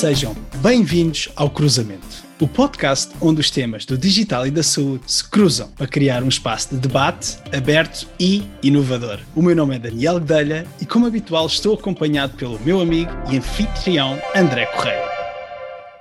Sejam bem-vindos ao Cruzamento, o podcast onde os temas do digital e da saúde se cruzam para criar um espaço de debate aberto e inovador. O meu nome é Daniel Gdelha e, como habitual, estou acompanhado pelo meu amigo e anfitrião André Correia.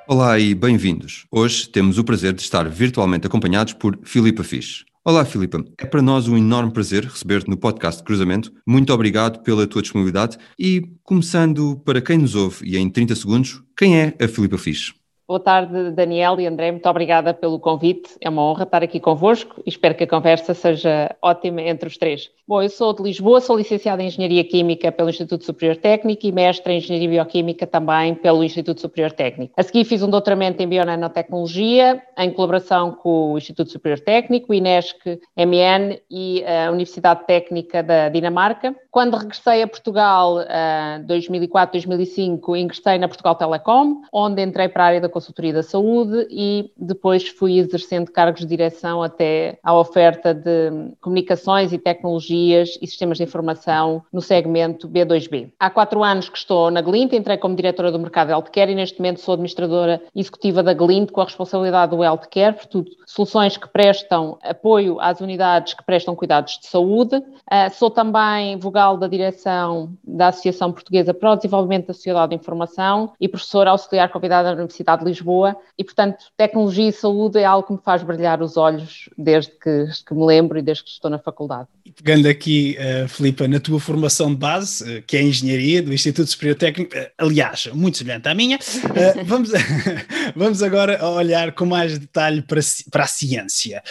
Olá e bem-vindos. Hoje temos o prazer de estar virtualmente acompanhados por Filipa Fisch. Olá, Filipa. É para nós um enorme prazer receber-te no podcast Cruzamento. Muito obrigado pela tua disponibilidade e, começando para quem nos ouve e em 30 segundos, quem é a Filipa Fisch? Boa tarde, Daniel e André. Muito obrigada pelo convite. É uma honra estar aqui convosco e espero que a conversa seja ótima entre os três. Bom, eu sou de Lisboa, sou licenciada em Engenharia Química pelo Instituto Superior Técnico e mestre em Engenharia Bioquímica também pelo Instituto Superior Técnico. A seguir fiz um doutoramento em Bionanotecnologia em colaboração com o Instituto Superior Técnico, o INESC, MN e a Universidade Técnica da Dinamarca. Quando regressei a Portugal, em 2004, 2005, ingressei na Portugal Telecom, onde entrei para a área da consultoria da saúde e depois fui exercendo cargos de direção até à oferta de comunicações e tecnologias e sistemas de informação no segmento B2B. Há quatro anos que estou na Glint, entrei como diretora do mercado Healthcare e neste momento sou administradora executiva da Glint com a responsabilidade do Healthcare, portanto, soluções que prestam apoio às unidades que prestam cuidados de saúde. Uh, sou também vogal da direção da Associação Portuguesa para o Desenvolvimento da Sociedade de Informação e professora auxiliar convidada da Universidade de Lisboa e, portanto, tecnologia e saúde é algo que me faz brilhar os olhos desde que, que me lembro e desde que estou na faculdade. Pegando aqui, uh, Filipa, na tua formação de base, uh, que é a Engenharia do Instituto Superior Técnico, uh, aliás, muito semelhante à minha, vamos, vamos agora olhar com mais detalhe para, para a ciência.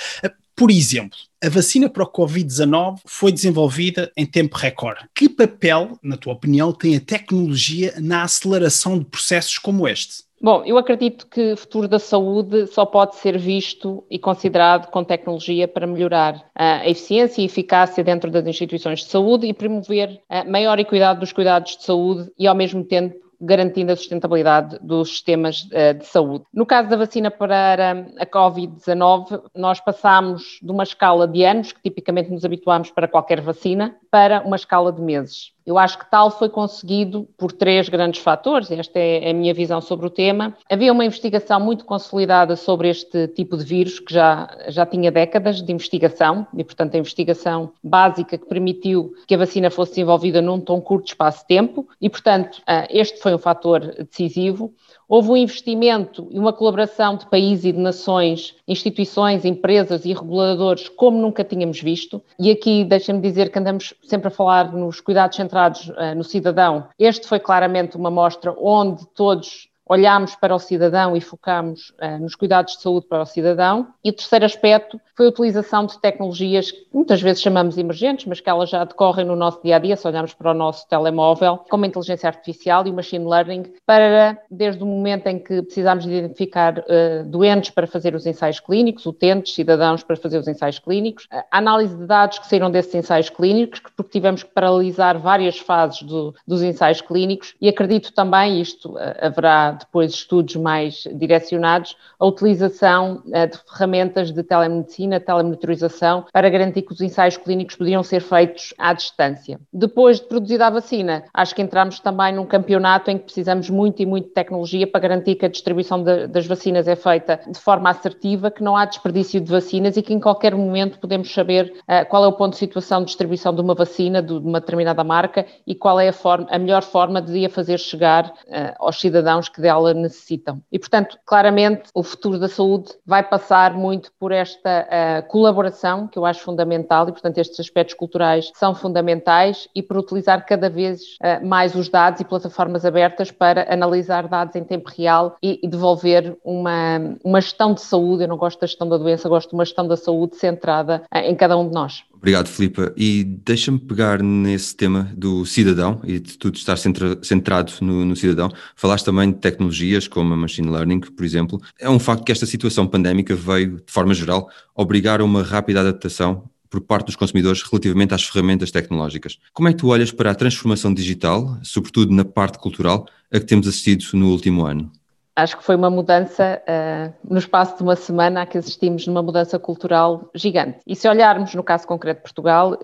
Por exemplo, a vacina para o Covid-19 foi desenvolvida em tempo recorde. Que papel, na tua opinião, tem a tecnologia na aceleração de processos como este? Bom, eu acredito que o futuro da saúde só pode ser visto e considerado com tecnologia para melhorar a eficiência e eficácia dentro das instituições de saúde e promover a maior equidade dos cuidados de saúde e, ao mesmo tempo, garantindo a sustentabilidade dos sistemas de saúde. No caso da vacina para a Covid-19, nós passamos de uma escala de anos, que tipicamente nos habituamos para qualquer vacina, para uma escala de meses. Eu acho que tal foi conseguido por três grandes fatores, esta é a minha visão sobre o tema. Havia uma investigação muito consolidada sobre este tipo de vírus, que já, já tinha décadas de investigação, e portanto a investigação básica que permitiu que a vacina fosse desenvolvida num tão curto espaço de tempo, e portanto este foi um fator decisivo. Houve um investimento e uma colaboração de países e de nações, instituições, empresas e reguladores como nunca tínhamos visto. E aqui deixa-me dizer que andamos sempre a falar nos cuidados centrados uh, no cidadão. Este foi claramente uma mostra onde todos olhámos para o cidadão e focámos uh, nos cuidados de saúde para o cidadão. E o terceiro aspecto foi a utilização de tecnologias que muitas vezes chamamos emergentes, mas que elas já decorrem no nosso dia a dia, se olharmos para o nosso telemóvel, como a inteligência artificial e o machine learning, para, desde o momento em que precisamos identificar uh, doentes para fazer os ensaios clínicos, utentes, cidadãos para fazer os ensaios clínicos, a análise de dados que saíram desses ensaios clínicos, porque tivemos que paralisar várias fases do, dos ensaios clínicos, e acredito também, isto uh, haverá depois estudos mais direcionados, a utilização uh, de ferramentas de telemedicina, telemonitorização, para garantir que os ensaios clínicos podiam ser feitos à distância. Depois de produzida a vacina, acho que entramos também num campeonato em que precisamos muito e muito de tecnologia para garantir que a distribuição de, das vacinas é feita de forma assertiva, que não há desperdício de vacinas e que em qualquer momento podemos saber uh, qual é o ponto de situação de distribuição de uma vacina, de, uma determinada marca e qual é a, forma, a melhor forma de a fazer chegar uh, aos cidadãos que dela necessitam. E, portanto, claramente, o futuro da saúde vai passar muito por esta uh, colaboração, que eu acho fundamental, e, portanto, estes aspectos culturais são fundamentais, e por utilizar cada vez uh, mais os dados e plataformas abertas para analisar dados em tempo real e, devolver uma, uma gestão de saúde. Eu não gosto da gestão da doença, gosto de uma gestão da saúde centrada uh, em cada um de nós. Obrigado, Filipa. E deixa-me pegar nesse tema do cidadão e de tudo estar centra, centrado no, no, cidadão. Falaste também de tecnologias como a machine learning, por exemplo. É um facto que esta situação pandémica veio, de forma geral, obrigar a uma rápida adaptação por parte dos consumidores relativamente às ferramentas tecnológicas. Como é que tu olhas para a transformação digital, sobretudo na parte cultural, a que temos assistido no último ano? Acho que foi uma mudança uh, no espaço de uma semana que assistimos numa mudança cultural gigante. E se olharmos no caso concreto de Portugal,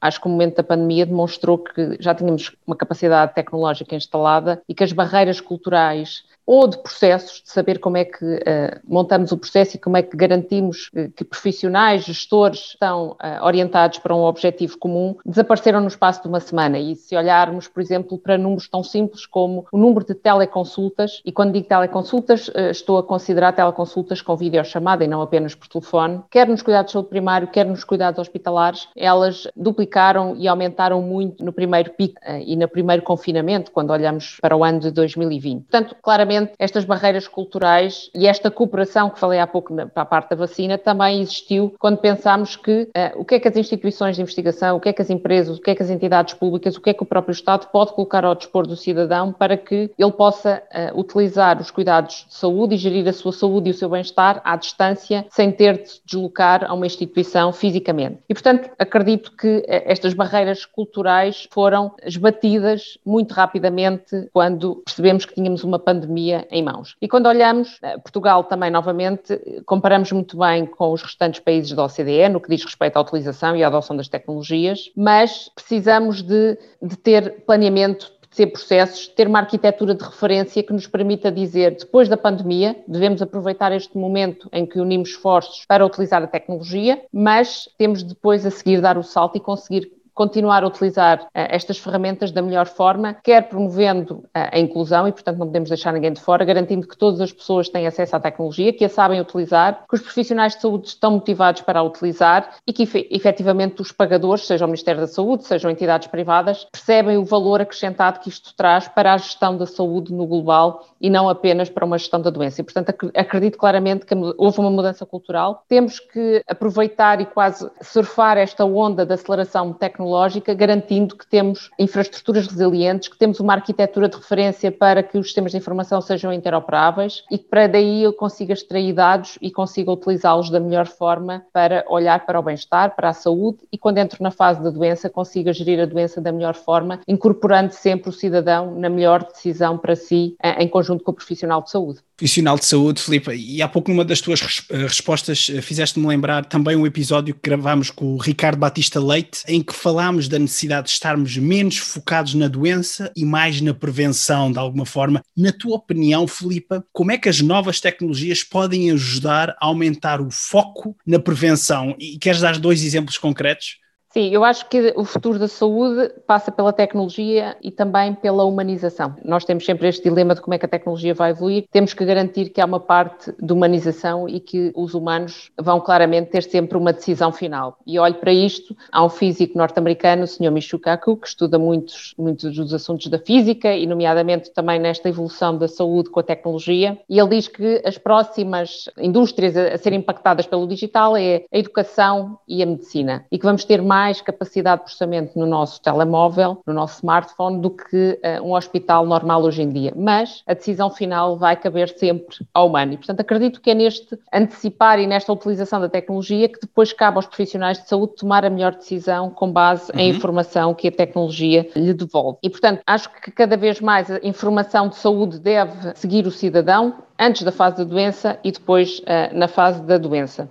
acho que o momento da pandemia demonstrou que já tínhamos uma capacidade tecnológica instalada e que as barreiras culturais ou de processos, de saber como é que uh, montamos o processo e como é que garantimos uh, que profissionais, gestores estão uh, orientados para um objetivo comum, desapareceram no espaço de uma semana. E se olharmos, por exemplo, para números tão simples como o número de teleconsultas, e quando digo teleconsultas, estou a considerar teleconsultas com videochamada e não apenas por telefone, quer nos cuidados de saúde primário, quer nos cuidados hospitalares, elas duplicaram e aumentaram muito no primeiro pico e no primeiro confinamento, quando olhamos para o ano de 2020. Portanto, claramente, estas barreiras culturais e esta cooperação que falei há pouco para a parte da vacina também existiu quando pensámos que uh, o que é que as instituições de investigação, o que é que as empresas, o que é que as entidades públicas, o que é que o próprio Estado pode colocar ao dispor do cidadão para que ele possa uh, utilizar os cuidados de saúde e gerir a sua saúde e o seu bem-estar à distância, sem ter de se deslocar a uma instituição fisicamente. E, portanto, acredito que eh, estas barreiras culturais foram esbatidas muito rapidamente quando percebemos que tínhamos uma pandemia em mãos. E quando olhamos, eh, Portugal também, novamente, comparamos muito bem com os restantes países da OCDE no que diz respeito à utilização e à adoção das tecnologias, mas precisamos de, de ter planeamento de ter processos, ter uma arquitetura de referência que nos permita dizer, depois da pandemia, devemos aproveitar este momento em que unimos esforços para utilizar a tecnologia, mas temos depois a seguir dar o salto e conseguir continuar a utilizar uh, estas ferramentas da melhor forma, quer promovendo uh, a inclusão e, portanto, não podemos deixar ninguém de fora, garantindo que todas as pessoas têm acesso à tecnologia, que a sabem utilizar, que os profissionais de saúde estão motivados para a utilizar e que, efetivamente, os pagadores, seja o Ministério da Saúde, sejam entidades privadas, percebem o valor acrescentado que isto traz para a gestão da saúde no global e não apenas para uma gestão da doença. E, portanto, acredito claramente que houve uma mudança cultural. Temos que aproveitar e quase surfar esta onda da aceleração tecnológica tecnológica, garantindo que temos infraestruturas resilientes, que temos uma arquitetura de referência para que os sistemas de informação sejam interoperáveis e que para daí eu consiga extrair dados e consiga utilizá-los da melhor forma para olhar para o bem-estar, para a saúde e quando entro na fase da doença consiga gerir a doença da melhor forma, incorporando sempre o cidadão na melhor decisão para si em conjunto com o profissional de saúde profissional de saúde, Filipe, e há pouco numa das tuas eh, respostas eh, fizeste-me lembrar também um episódio que gravámos com o Ricardo Batista Leite, em que falámos da necessidade de estarmos menos focados na doença e mais na prevenção, de alguma forma. Na tua opinião, Filipe, como é que as novas tecnologias podem ajudar a aumentar o foco na prevenção? E queres dar dois exemplos concretos? Sim, eu acho que o futuro da saúde passa pela tecnologia e também pela humanização. Nós temos sempre este dilema de como é que a tecnologia vai evoluir. Temos que garantir que há uma parte de humanização e que os humanos vão claramente ter sempre uma decisão final. E olho para isto, há um físico norte-americano, o Sr. Michio Kaku, que estuda muitos, muitos dos assuntos da física e, nomeadamente, também nesta evolução da saúde com a tecnologia. E ele diz que as próximas indústrias a, serem impactadas pelo digital é a educação e a medicina. E que vamos ter mais mais capacidade de processamento no nosso telemóvel, no nosso smartphone, do que uh, um hospital normal hoje em dia. Mas a decisão final vai caber sempre ao humano. E, portanto, acredito que é neste antecipar e nesta utilização da tecnologia que depois cabe aos profissionais de saúde tomar a melhor decisão com base uhum. em informação que a tecnologia lhe devolve. E, portanto, acho que cada vez mais a informação de saúde deve seguir o cidadão antes da fase da doença e depois uh, na fase da doença.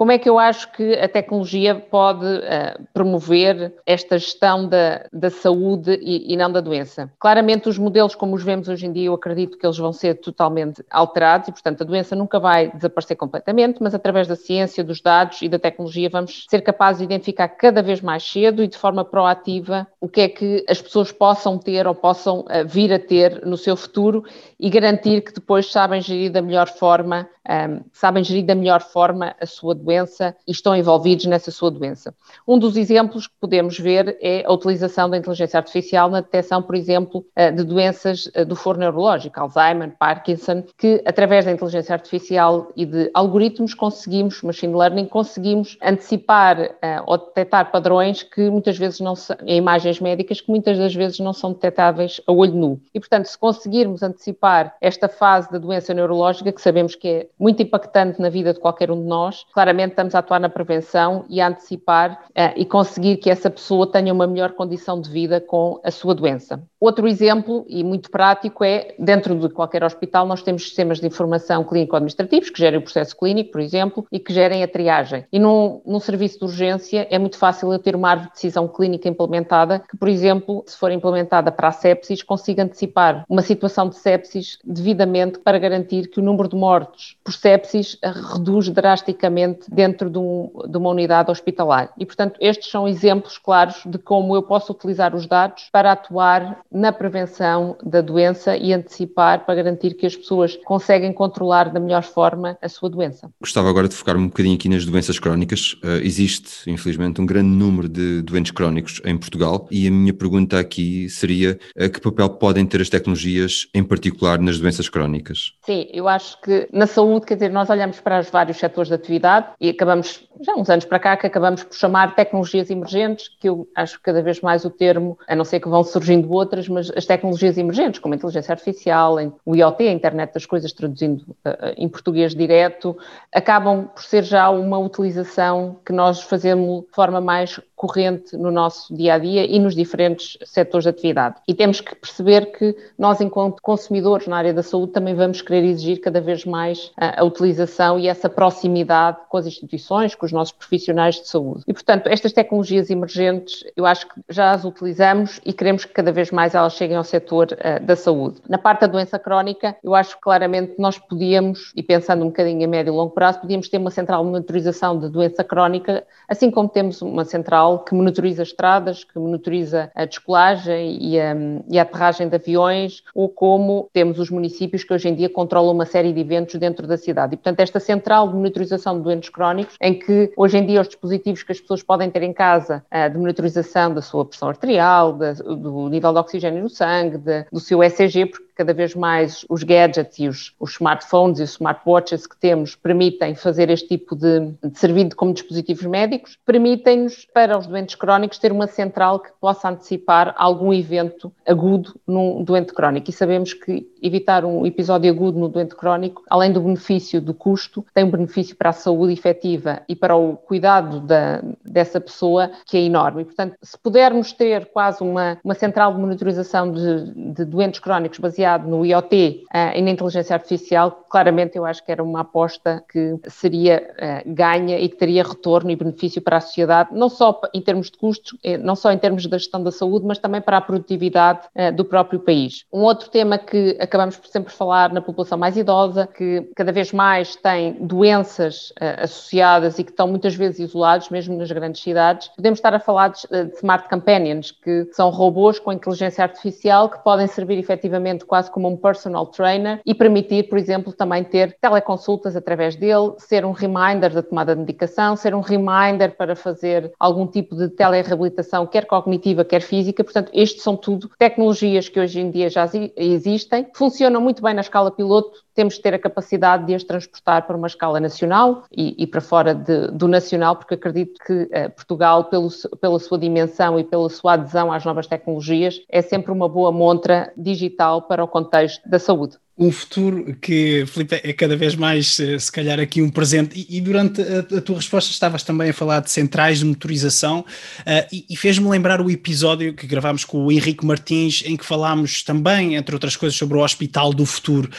Como é que eu acho que a tecnologia pode uh, promover esta gestão da, da saúde e, e, não da doença? Claramente, os modelos como os vemos hoje em dia, eu acredito que eles vão ser totalmente alterados e, portanto, a doença nunca vai desaparecer completamente, mas através da ciência, dos dados e da tecnologia, vamos ser capazes de identificar cada vez mais cedo e de forma proativa o que é que as pessoas possam ter ou possam uh, vir a ter no seu futuro e garantir que depois sabem gerir da melhor forma, um, ehm, sabem gerir da melhor forma a sua doença doença e estão envolvidos nessa sua doença. Um dos exemplos que podemos ver é a utilização da inteligência artificial na detecção, por exemplo, eh, de doenças eh, do foro neurológico, Alzheimer, Parkinson, que através da inteligência artificial e de algoritmos conseguimos, machine learning, conseguimos antecipar uh, ou detectar padrões que muitas vezes não são, em imagens médicas, que muitas das vezes não são detectáveis a olho nu. E, portanto, se conseguirmos antecipar esta fase da doença neurológica, que sabemos que é muito impactante na vida de qualquer um de nós, claramente claramente estamos a atuar na prevenção e a antecipar uh, e conseguir que essa pessoa tenha uma melhor condição de vida com a sua doença. Outro exemplo, e muito prático, é dentro de qualquer hospital nós temos sistemas de informação clínico-administrativos que gerem o processo clínico, por exemplo, e que gerem a triagem. E num, num serviço de urgência é muito fácil eu ter uma árvore de decisão clínica implementada que, por exemplo, se for implementada para a sepsis, consiga antecipar uma situação de sepsis devidamente para garantir que o número de mortos por sepsis reduz drasticamente dentro de, um, de uma unidade hospitalar. E, portanto, estes são exemplos claros de como eu posso utilizar os dados para atuar na prevenção da doença e antecipar para garantir que as pessoas conseguem controlar da melhor forma a sua doença. Gostava agora de focar um bocadinho aqui nas doenças crónicas. Uh, existe, infelizmente, um grande número de doentes crónicos em Portugal e a minha pergunta aqui seria uh, que papel podem ter as tecnologias, em particular nas doenças crónicas? Sim, eu acho que na saúde, quer dizer, nós olhamos para os vários setores de atividade e acabamos, já uns anos para cá, que acabamos por chamar tecnologias emergentes, que eu acho cada vez mais o termo, a não ser que vão surgindo outras, mas as tecnologias emergentes, como a inteligência artificial, o IoT, a internet das coisas, traduzindo uh, em português direto, acabam por ser já uma utilização que nós fazemos de forma mais corrente no nosso dia a dia e nos diferentes setores de atividade. E temos que perceber que nós, enquanto consumidores na área da saúde, também vamos querer exigir cada vez mais a, a utilização e essa proximidade com as instituições, com os nossos profissionais de saúde. E, portanto, estas tecnologias emergentes, eu acho que já as utilizamos e queremos que cada vez mais elas cheguem ao setor uh, da saúde. Na parte da doença crónica, eu acho que claramente nós podíamos, e pensando um bocadinho a médio e longo prazo, podíamos ter uma central de monitorização de doença crónica, assim como temos uma central que monitoriza estradas, que monitoriza a descolagem e a, e a aterragem de aviões, ou como temos os municípios que hoje em dia controlam uma série de eventos dentro da cidade. E, portanto, esta central de monitorização de doentes crónicos, em que hoje em dia os dispositivos que as pessoas podem ter em casa eh, de monitorização da sua pressão arterial, do nível de oxigênio no sangue, do seu ECG, porque cada vez mais os gadgets e os, os smartphones e os smartwatches que temos permitem fazer este tipo de, de servir como dispositivos médicos, permitem-nos, para os doentes crónicos, ter uma central que possa antecipar algum evento agudo num doente crónico. E sabemos que evitar um episódio agudo no doente crónico, além do benefício do custo, tem um benefício para a saúde efetiva e para o cuidado da, dessa pessoa que é enorme. E, portanto, se pudermos ter quase uma, uma central de monitorização de, de doentes crónicos baseada baseado no IoT uh, e na inteligência artificial, claramente eu acho que era uma aposta que seria uh, ganha e que teria retorno e benefício para a sociedade, não só em termos de custos, eh, não só em termos da gestão da saúde, mas também para a produtividade uh, do próprio país. Um outro tema que acabamos por sempre falar na população mais idosa, que cada vez mais tem doenças associadas e que estão muitas vezes isolados, mesmo nas grandes cidades, podemos estar a falar de, de Smart Companions, que são robôs com inteligência artificial que podem servir efetivamente quase como um personal trainer e permitir, por exemplo, também ter teleconsultas através dele, ser um reminder da tomada de medicação, ser um reminder para fazer algum tipo de telereabilitação, quer cognitiva, quer física. Portanto, estes são tudo tecnologias que hoje em dia já existem, funcionam muito bem na escala piloto, temos de ter a capacidade de as transportar para uma escala nacional e, e para fora de, do nacional, porque acredito que uh, Portugal, pelo, pela sua dimensão e pela sua adesão às novas tecnologias, é sempre uma boa montra digital para o contexto da saúde um futuro que, Filipe, é cada vez mais, eh, se calhar, aqui um presente. E, e durante a, a, tua resposta estavas também a falar de centrais de motorização uh, e, e fez-me lembrar o episódio que gravámos com o Henrique Martins, em que falámos também, entre outras coisas, sobre o Hospital do Futuro.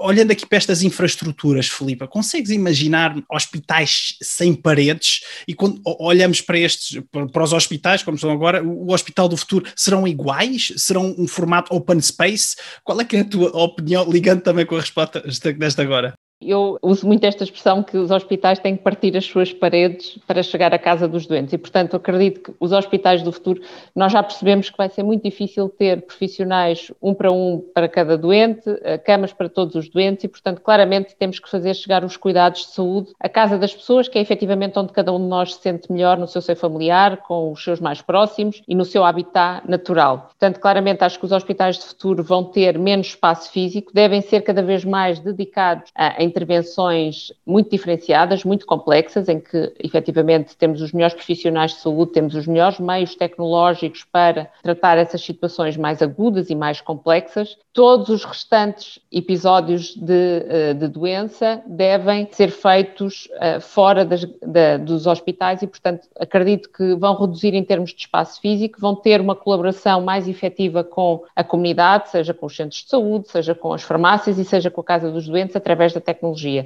Olhando aqui para estas infraestruturas, Filipe, consegues imaginar hospitais sem paredes? E quando olhamos para estes, para os hospitais, como são agora, o Hospital do Futuro, serão iguais? Serão um formato open space? Qual é, é a tua opinião? Ligando também com a resposta desta agora. Eu uso muito esta expressão que os hospitais têm que partir as suas paredes para chegar à casa dos doentes e, portanto, acredito que os hospitais do futuro, nós já percebemos que vai ser muito difícil ter profissionais um para um para cada doente, eh, camas para todos os doentes e, portanto, claramente temos que fazer chegar os cuidados de saúde à casa das pessoas, que é efetivamente onde cada um de nós se sente melhor no seu seio familiar, com os seus mais próximos e no seu habitat natural. Portanto, claramente acho que os hospitais de futuro vão ter menos espaço físico, devem ser cada vez mais dedicados a intervenções muito diferenciadas, muito complexas, em que efetivamente temos os melhores profissionais de saúde, temos os melhores meios tecnológicos para tratar essas situações mais agudas e mais complexas. Todos os restantes episódios de, eh, de doença devem ser feitos eh, fora das, da, dos hospitais e, portanto, acredito que vão reduzir em termos de espaço físico, vão ter uma colaboração mais efetiva com a comunidade, seja com os centros de saúde, seja com as farmácias e seja com a Casa dos Doentes, através da tecnologia.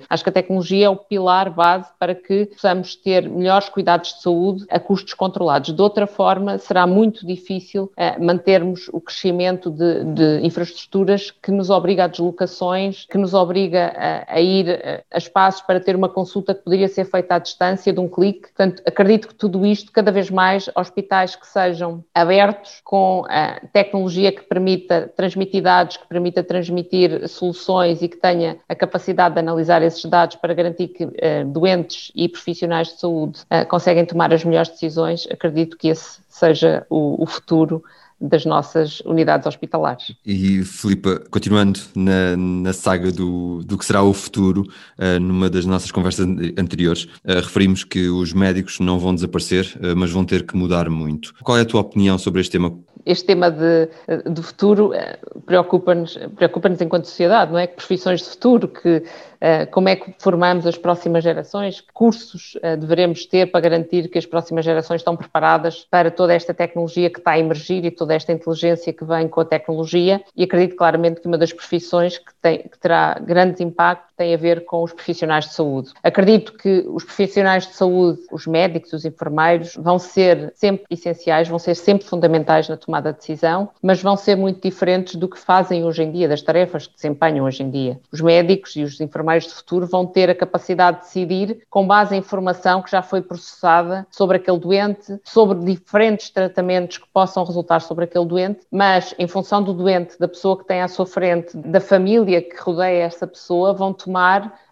Acho que a tecnologia é o pilar base para que possamos ter melhores cuidados de saúde a custos controlados. De outra forma, será muito difícil uh, mantermos o crescimento de, de, infraestruturas que nos obriga a deslocações, que nos obriga a, a ir a, a espaços para ter uma consulta que poderia ser feita à distância de um clique. Portanto, acredito que tudo isto, cada vez mais, hospitais que sejam abertos com a tecnologia que permita transmitir dados, que permita transmitir soluções e que tenha a capacidade de analisar esses dados para garantir que uh, doentes e profissionais de saúde uh, conseguem tomar as melhores decisões, acredito que esse seja o, o futuro das nossas unidades hospitalares. E, Filipa, continuando na, na saga do, do que será o futuro, uh, numa das nossas conversas anteriores, uh, referimos que os médicos não vão desaparecer, uh, mas vão ter que mudar muito. Qual é a tua opinião sobre este tema? Este tema de, do futuro preocupa-nos preocupa enquanto sociedade, não é? Que profissões de futuro, que como é que formamos as próximas gerações, que cursos eh, devemos ter para garantir que as próximas gerações estão preparadas para toda esta tecnologia que está a emergir e toda esta inteligência que vem com a tecnologia. E acredito claramente que uma das profissões que, tem, que terá grande impacto tem a ver com os profissionais de saúde. Acredito que os profissionais de saúde, os médicos, os enfermeiros, vão ser sempre essenciais, vão ser sempre fundamentais na tomada de decisão, mas vão ser muito diferentes do que fazem hoje em dia, das tarefas que desempenham hoje em dia. Os médicos e os enfermeiros de futuro vão ter a capacidade de decidir com base em informação que já foi processada sobre aquele doente, sobre diferentes tratamentos que possam resultar sobre aquele doente, mas em função do doente, da pessoa que tem à sua frente, da família que rodeia essa pessoa, vão tomar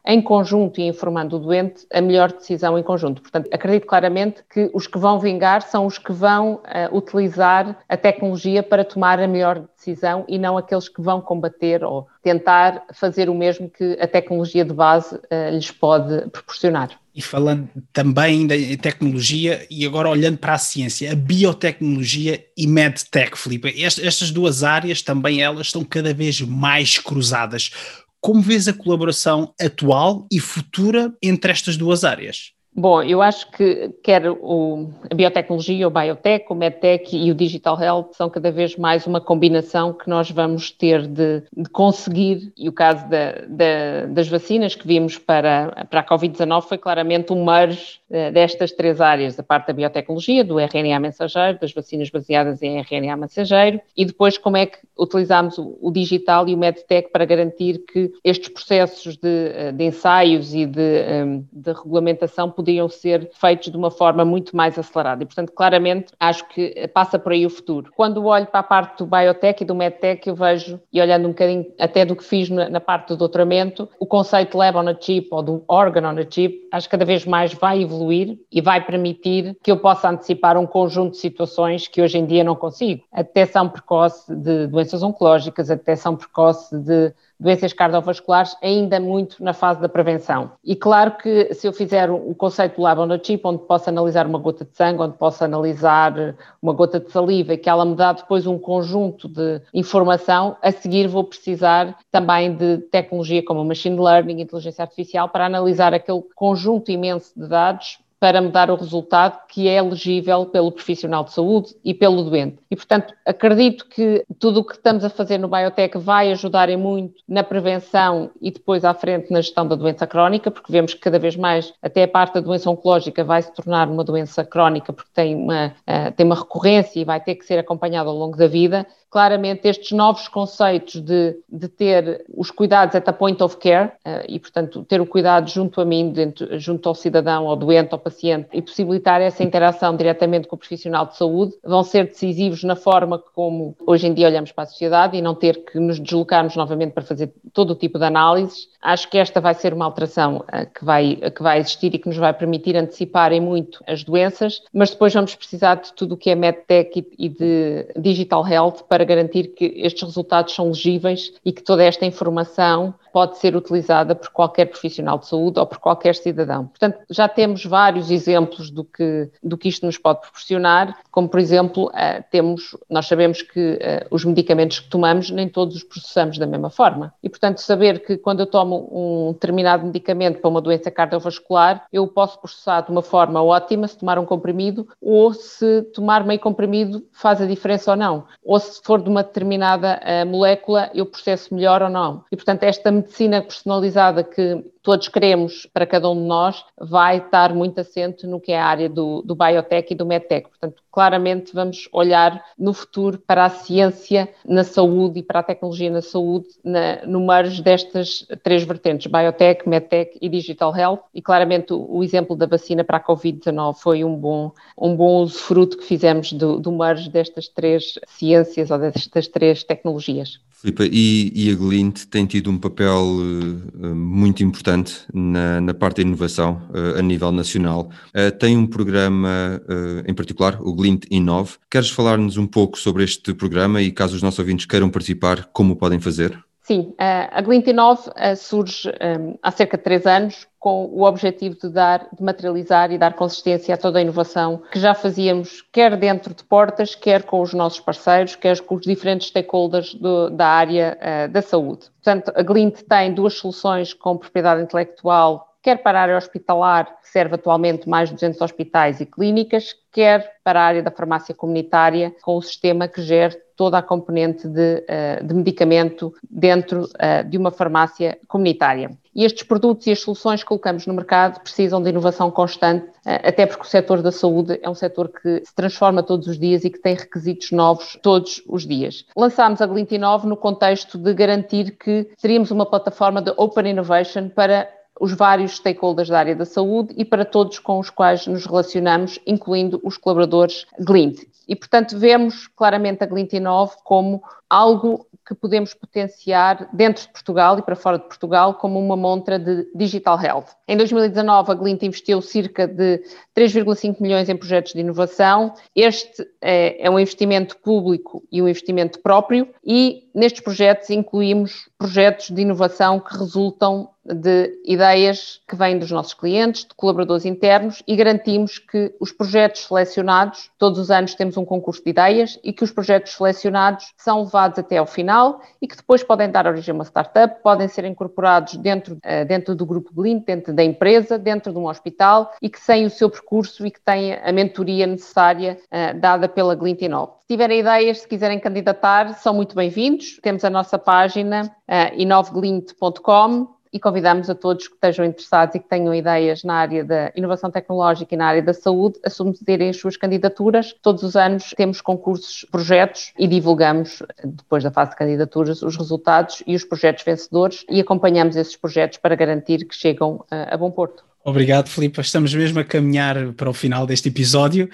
em conjunto e informando o doente a melhor decisão em conjunto. Portanto, acredito claramente que os que vão vingar são os que vão uh, utilizar a tecnologia para tomar a melhor decisão e não aqueles que vão combater ou tentar fazer o mesmo que a tecnologia de base uh, lhes pode proporcionar. E falando também da tecnologia e agora olhando para a ciência, a biotecnologia e medtech, Filipe, estas duas áreas também elas estão cada vez mais cruzadas. Como vês a colaboração atual e futura entre estas duas áreas? Bom, eu acho que quer o, a biotecnologia, o biotech, o medtech e o digital health são cada vez mais uma combinação que nós vamos ter de, de conseguir, e o caso da, da, das vacinas que vimos para, para a Covid-19 foi claramente um merge uh, destas três áreas, da parte da biotecnologia, do RNA mensageiro, das vacinas baseadas em RNA mensageiro, e depois como é que utilizamos o, o digital e o medtech para garantir que estes processos de, eh, de ensaios e de, um, de regulamentação podiam ser feitos de uma forma muito mais acelerada. E, portanto, claramente, acho que passa por aí o futuro. Quando olho para a parte do biotech e do medtech, eu vejo, e olhando um bocadinho até do que fiz na, na parte do doutoramento, o conceito lab on a chip ou do organ on a chip, acho que cada vez mais vai evoluir e vai permitir que eu possa antecipar um conjunto de situações que hoje em dia não consigo. A detecção precoce de doenças oncológicas, a detecção precoce de doenças cardiovasculares ainda muito na fase da prevenção. E claro que se eu fizer o conceito do Lab on a Chip, onde posso analisar uma gota de sangue, onde posso analisar uma gota de saliva que ela me dá depois um conjunto de informação, a seguir vou precisar também de tecnologia como machine learning, inteligência artificial, para analisar aquele conjunto imenso de dados para me dar o resultado que é elegível pelo profissional de saúde e pelo doente. E, portanto, acredito que tudo o que estamos a fazer no Biotech vai ajudar em muito na prevenção e depois à frente na gestão da doença crónica, porque vemos que cada vez mais até a parte da doença oncológica vai se tornar uma doença crónica porque tem uma, uh, tem uma recorrência e vai ter que ser acompanhada ao longo da vida claramente estes novos conceitos de, de ter os cuidados at a point of care uh, e, portanto, ter o cuidado junto a mim, dentro, junto ao cidadão, ao doente, ao paciente e possibilitar essa interação diretamente com o profissional de saúde vão ser decisivos na forma como hoje em dia olhamos para a sociedade e não ter que nos deslocarmos novamente para fazer todo o tipo de análises. Acho que esta vai ser uma alteração uh, que, vai, que vai existir e que nos vai permitir antecipar em muito as doenças, mas depois vamos precisar de tudo o que é MedTech e de Digital Health para para garantir que estes resultados são legíveis e que toda esta informação pode ser utilizada por qualquer profissional de saúde ou por qualquer cidadão. Portanto, já temos vários exemplos do que, do que isto nos pode proporcionar, como por exemplo, eh, temos, nós sabemos que eh, os medicamentos que tomamos nem todos os processamos da mesma forma. E, portanto, saber que quando eu tomo um determinado medicamento para uma doença cardiovascular, eu posso processar de uma forma ótima se tomar um comprimido ou se tomar meio comprimido faz a diferença ou não. Ou se for de uma determinada uh, molécula, eu processo melhor ou não. E, portanto, esta medicina personalizada que todos queremos para cada um de nós vai estar muito assente no que é a área do, do biotech e do medtech. Portanto, claramente vamos olhar no futuro para a ciência na saúde e para a tecnologia na saúde na, no merge destas três vertentes, biotech, medtech e digital health. E claramente o, o exemplo da vacina para a Covid-19 foi um bom, um bom usufruto que fizemos do, do merge destas três ciências ou destas três tecnologias. Filipe, e, e, a Glint tem tido um papel uh, muito importante na, na, parte da inovação uh, a nível nacional. Uh, tem um programa em particular, o Glint Inove. Queres falar-nos um pouco sobre este programa e caso os nossos ouvintes queiram participar, como podem fazer? Sim, a Glint Inove surge um, há cerca de três anos com o objetivo de dar, de materializar e dar consistência a toda a inovação que já fazíamos, quer dentro de portas, quer com os nossos parceiros, quer com os diferentes stakeholders do, da área uh, da saúde. Portanto, a Glint tem duas soluções com propriedade intelectual quer para a área hospitalar, que serve atualmente mais de 200 hospitais e clínicas, quer para a área da farmácia comunitária, com o sistema que gera toda a componente de, uh, de medicamento dentro uh, de uma farmácia comunitária. E estes produtos e as soluções que colocamos no mercado precisam de inovação constante, uh, até porque o setor da saúde é um setor que se transforma todos os dias e que tem requisitos novos todos os dias. Lançámos a Glint Inove no contexto de garantir que teríamos uma plataforma de Open Innovation para os vários stakeholders da área da saúde e para todos com os quais nos relacionamos, incluindo os colaboradores Glint. E, portanto, vemos claramente a Glint Inove como algo que podemos potenciar dentro de Portugal e para fora de Portugal como uma montra de Digital Health. Em 2019, a Glint investiu cerca de 3,5 milhões em projetos de inovação. Este é, é um investimento público e um investimento próprio e nestes projetos incluímos projetos de inovação que resultam de ideias que vêm dos nossos clientes, de colaboradores internos e garantimos que os projetos selecionados, todos os anos temos um concurso de ideias e que os projetos selecionados são levados até ao final e que depois podem dar origem a uma startup, podem ser incorporados dentro, uh, dentro do grupo Glint, dentro da empresa, dentro de um hospital e que têm o seu percurso e que têm a mentoria necessária uh, dada pela Glint Inove. Se tiverem ideias, se quiserem candidatar, são muito bem-vindos. Temos a nossa página uh, eh, inoveglint.com e convidamos a todos que estejam interessados e que tenham ideias na área da inovação tecnológica e na área da saúde a submeterem as suas candidaturas. Todos os anos temos concursos, projetos e divulgamos, depois da fase de candidaturas, os resultados e os projetos vencedores e acompanhamos esses projetos para garantir que chegam a, a bom porto. Obrigado, Filipe. Estamos mesmo a caminhar para o final deste episódio.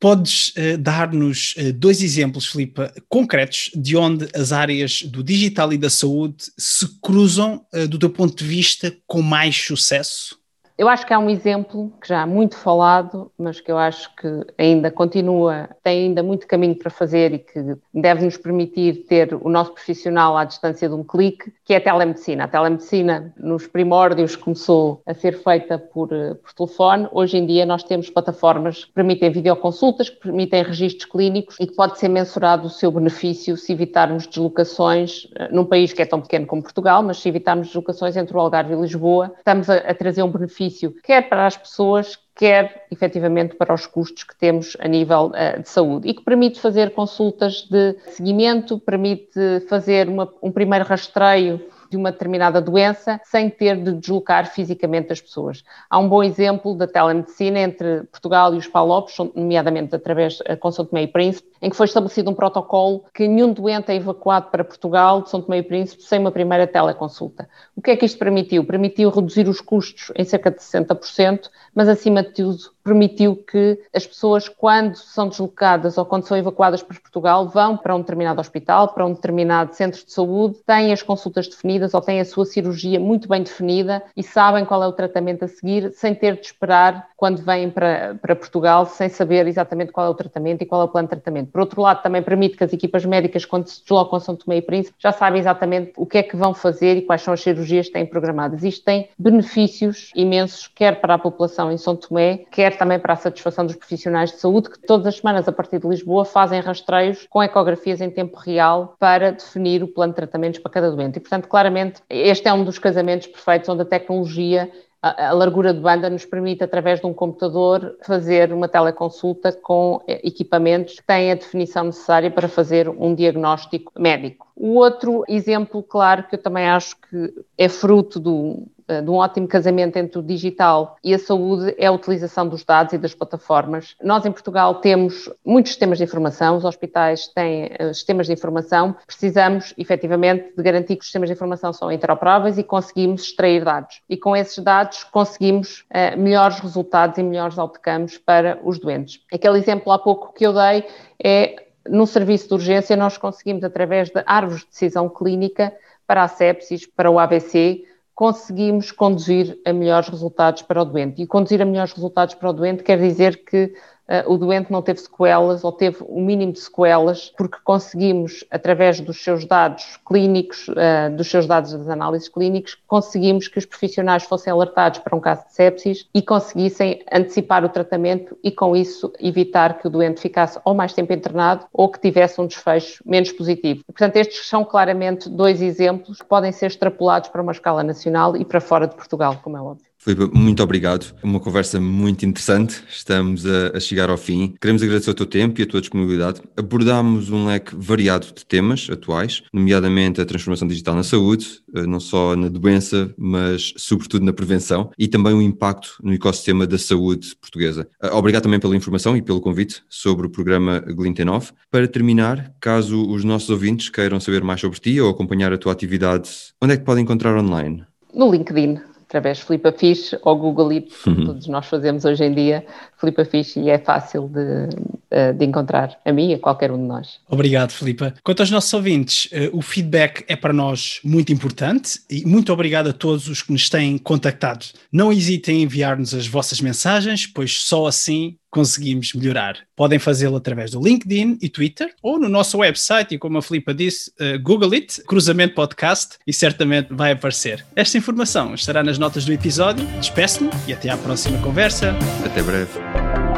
Podes uh, dar-nos uh, dois exemplos, Filipe, concretos de onde as áreas do digital e da saúde se cruzam, uh, do teu ponto de vista, com mais sucesso? Eu acho que há um exemplo que já há muito falado, mas que eu acho que ainda continua, tem ainda muito caminho para fazer e que deve nos permitir ter o nosso profissional à distância de um clique, que é a telemedicina. A telemedicina, nos primórdios, começou a ser feita por, eh, por telefone. Hoje em dia, nós temos plataformas que permitem videoconsultas, que permitem registros clínicos e que pode ser mensurado o seu benefício se evitarmos deslocações eh, num país que é tão pequeno como Portugal, mas se evitarmos deslocações entre o Algarve e Lisboa, estamos a, a trazer um benefício benefício, quer para as pessoas, quer efetivamente para os custos que temos a nível uh, de saúde. E que permite fazer consultas de seguimento, permite fazer uma, um primeiro rastreio de uma determinada doença sem ter de deslocar fisicamente as pessoas. Há um bom exemplo da telemedicina entre Portugal e os Palopes, nomeadamente através com São Tomé e Príncipe, em que foi estabelecido um protocolo que nenhum doente é evacuado para Portugal de São Tomé e Príncipe sem uma primeira teleconsulta. O que é que isto permitiu? Permitiu reduzir os custos em cerca de 60%, mas acima de tudo permitiu que as pessoas, quando são deslocadas ou quando são evacuadas para Portugal, vão para um determinado hospital, para um determinado centro de saúde, têm as consultas definidas ou têm a sua cirurgia muito bem definida e sabem qual é o tratamento a seguir, sem ter de esperar quando vêm para, para Portugal, sem saber exatamente qual é o tratamento e qual é o plano de tratamento. Por outro lado, também permite que as equipas médicas, quando se deslocam a São Tomé e Príncipe, já sabem exatamente o que é que vão fazer e quais são as cirurgias que têm programadas. Isto tem benefícios imensos, quer para a população em São Tomé, quer também para a satisfação dos profissionais de saúde, que todas as semanas, a partir de Lisboa, fazem rastreios com ecografias em tempo real para definir o plano de tratamentos para cada doente. E, portanto, claramente, este é um dos casamentos perfeitos onde a tecnologia a, largura de banda nos permite, através de um computador, fazer uma teleconsulta com equipamentos que têm a definição necessária para fazer um diagnóstico médico. O outro exemplo, claro, que eu também acho que é fruto do, eh, de um ótimo casamento entre o digital e a saúde é a utilização dos dados e das plataformas. Nós em Portugal temos muitos sistemas de informação, os hospitais têm uh, sistemas de informação, precisamos efetivamente de garantir que os sistemas de informação são interoperáveis e conseguimos extrair dados. E com esses dados conseguimos uh, melhores resultados e melhores outcomes para os doentes. Aquele exemplo há pouco que eu dei é no serviço de urgência nós conseguimos através de árvores de decisão clínica para a sepsis, para o AVC, conseguimos conduzir a melhores resultados para o doente. E conduzir a melhores resultados para o doente quer dizer que o doente não teve sequelas ou teve o mínimo de sequelas, porque conseguimos, através dos seus dados clínicos, uh, dos seus dados das análises clínicas, conseguimos que os profissionais fossem alertados para um caso de sepsis e conseguissem antecipar o tratamento e, com isso, evitar que o doente ficasse ou mais tempo internado ou que tivesse um desfecho menos positivo. Portanto, estes são claramente dois exemplos que podem ser extrapolados para uma escala nacional e para fora de Portugal, como é óbvio. Filipe, muito obrigado. Uma conversa muito interessante. Estamos a, a, chegar ao fim. Queremos agradecer o teu tempo e a tua disponibilidade. Abordámos um leque variado de temas atuais, nomeadamente a transformação digital na saúde, eh, não só na doença, mas sobretudo na prevenção e também o impacto no ecossistema da saúde portuguesa. Eh, obrigado também pela informação e pelo convite sobre o programa Glintenov. Para terminar, caso os nossos ouvintes queiram saber mais sobre ti ou acompanhar a tua atividade, onde é que podem encontrar online? No LinkedIn através de Flipa Fish ou Google It, uhum. todos nós fazemos hoje em dia, Flipa Fish, e é fácil de, eh, de encontrar a mim e a qualquer um de nós. Obrigado, Filipa. Quanto aos nossos ouvintes, eh, o feedback é para nós muito importante e muito obrigado a todos os que nos têm contactado. Não hesitem em enviar-nos as vossas mensagens, pois só assim conseguimos melhorar. Podem fazê-lo através do LinkedIn e Twitter ou no nosso website e como a Filipa disse, uh, Google It, Cruzamento Podcast e certamente vai aparecer. Esta informação estará nas notas do episódio. Despeço-me e até à próxima conversa. Até breve.